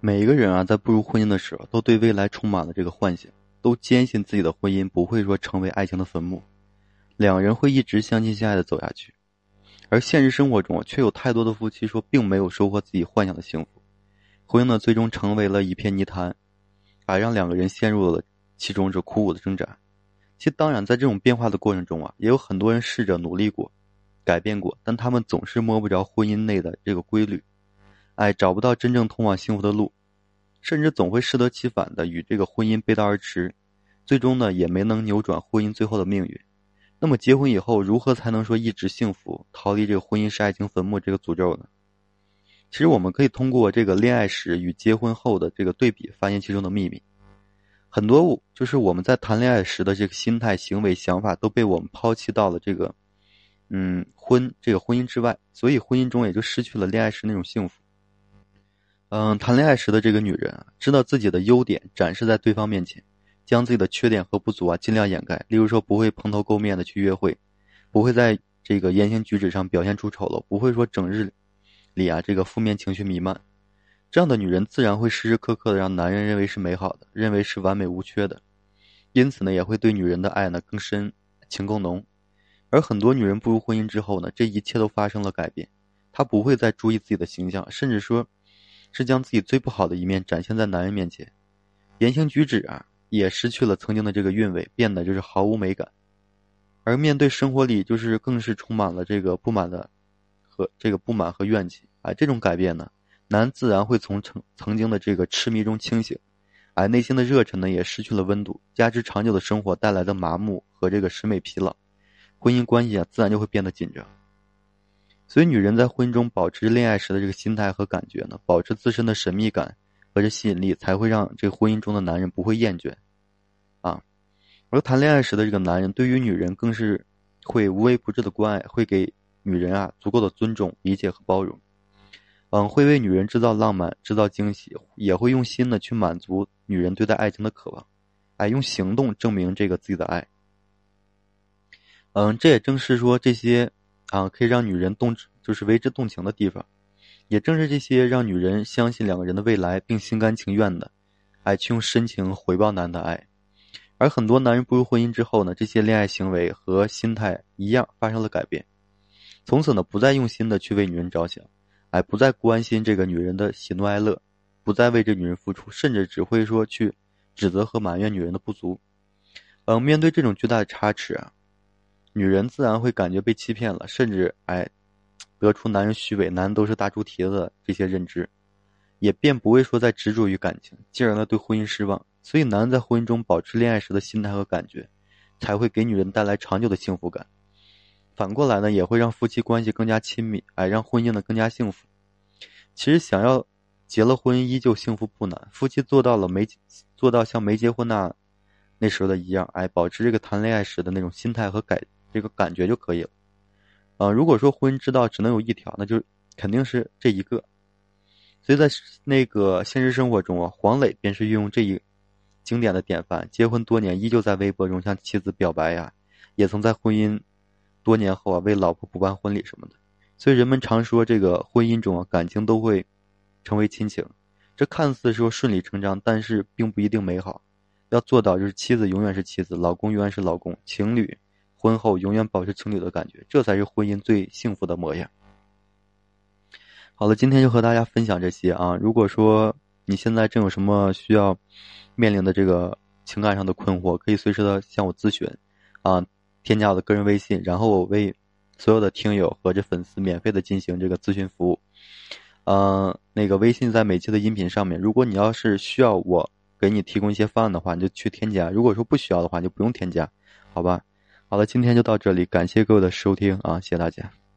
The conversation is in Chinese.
每一个人啊，在步入婚姻的时候，都对未来充满了这个幻想，都坚信自己的婚姻不会说成为爱情的坟墓，两人会一直相亲相爱的走下去。而现实生活中，却有太多的夫妻说，并没有收获自己幻想的幸福，婚姻呢，最终成为了一片泥潭，啊，让两个人陷入了其中这苦苦的挣扎。其实，当然，在这种变化的过程中啊，也有很多人试着努力过，改变过，但他们总是摸不着婚姻内的这个规律。哎，找不到真正通往幸福的路，甚至总会适得其反的与这个婚姻背道而驰，最终呢也没能扭转婚姻最后的命运。那么结婚以后，如何才能说一直幸福，逃离这个婚姻是爱情坟墓这个诅咒呢？其实我们可以通过这个恋爱时与结婚后的这个对比，发现其中的秘密。很多就是我们在谈恋爱时的这个心态、行为、想法都被我们抛弃到了这个，嗯，婚这个婚姻之外，所以婚姻中也就失去了恋爱时那种幸福。嗯，谈恋爱时的这个女人啊，知道自己的优点展示在对方面前，将自己的缺点和不足啊尽量掩盖。例如说，不会蓬头垢面的去约会，不会在这个言行举止上表现出丑陋，不会说整日里啊这个负面情绪弥漫。这样的女人自然会时时刻刻的让男人认为是美好的，认为是完美无缺的，因此呢，也会对女人的爱呢更深，情更浓。而很多女人步入婚姻之后呢，这一切都发生了改变，她不会再注意自己的形象，甚至说。是将自己最不好的一面展现在男人面前，言行举止啊也失去了曾经的这个韵味，变得就是毫无美感。而面对生活里，就是更是充满了这个不满的和这个不满和怨气。哎，这种改变呢，男自然会从曾曾经的这个痴迷中清醒，而内心的热忱呢也失去了温度，加之长久的生活带来的麻木和这个审美疲劳，婚姻关系啊自然就会变得紧张。所以，女人在婚姻中保持恋爱时的这个心态和感觉呢，保持自身的神秘感和这吸引力，才会让这个婚姻中的男人不会厌倦，啊。而谈恋爱时的这个男人，对于女人更是会无微不至的关爱，会给女人啊足够的尊重、理解和包容，嗯，会为女人制造浪漫、制造惊喜，也会用心的去满足女人对待爱情的渴望，哎，用行动证明这个自己的爱。嗯，这也正是说这些。啊，可以让女人动，就是为之动情的地方，也正是这些让女人相信两个人的未来，并心甘情愿的，哎，去用深情回报男人的爱。而很多男人步入婚姻之后呢，这些恋爱行为和心态一样发生了改变，从此呢，不再用心的去为女人着想，哎，不再关心这个女人的喜怒哀乐，不再为这女人付出，甚至只会说去指责和埋怨女人的不足。嗯，面对这种巨大的差池啊。女人自然会感觉被欺骗了，甚至哎，得出男人虚伪、男人都是大猪蹄子这些认知，也便不会说再执着于感情，进而呢对婚姻失望。所以，男人在婚姻中保持恋爱时的心态和感觉，才会给女人带来长久的幸福感。反过来呢，也会让夫妻关系更加亲密，哎，让婚姻呢更加幸福。其实，想要结了婚依旧幸福不难，夫妻做到了没做到像没结婚那那时候的一样，哎，保持这个谈恋爱时的那种心态和改。这个感觉就可以了，啊，如果说婚姻之道只能有一条，那就肯定是这一个。所以在那个现实生活中啊，黄磊便是运用这一经典的典范，结婚多年依旧在微博中向妻子表白呀，也曾在婚姻多年后啊为老婆补办婚礼什么的。所以人们常说，这个婚姻中啊感情都会成为亲情，这看似说顺理成章，但是并不一定美好。要做到就是妻子永远是妻子，老公永远是老公，情侣。婚后永远保持情侣的感觉，这才是婚姻最幸福的模样。好了，今天就和大家分享这些啊。如果说你现在正有什么需要面临的这个情感上的困惑，可以随时的向我咨询啊，添加我的个人微信，然后我为所有的听友和这粉丝免费的进行这个咨询服务。嗯，那个微信在每期的音频上面，如果你要是需要我给你提供一些方案的话，你就去添加；如果说不需要的话，就不用添加，好吧？好了，今天就到这里，感谢各位的收听啊，谢谢大家。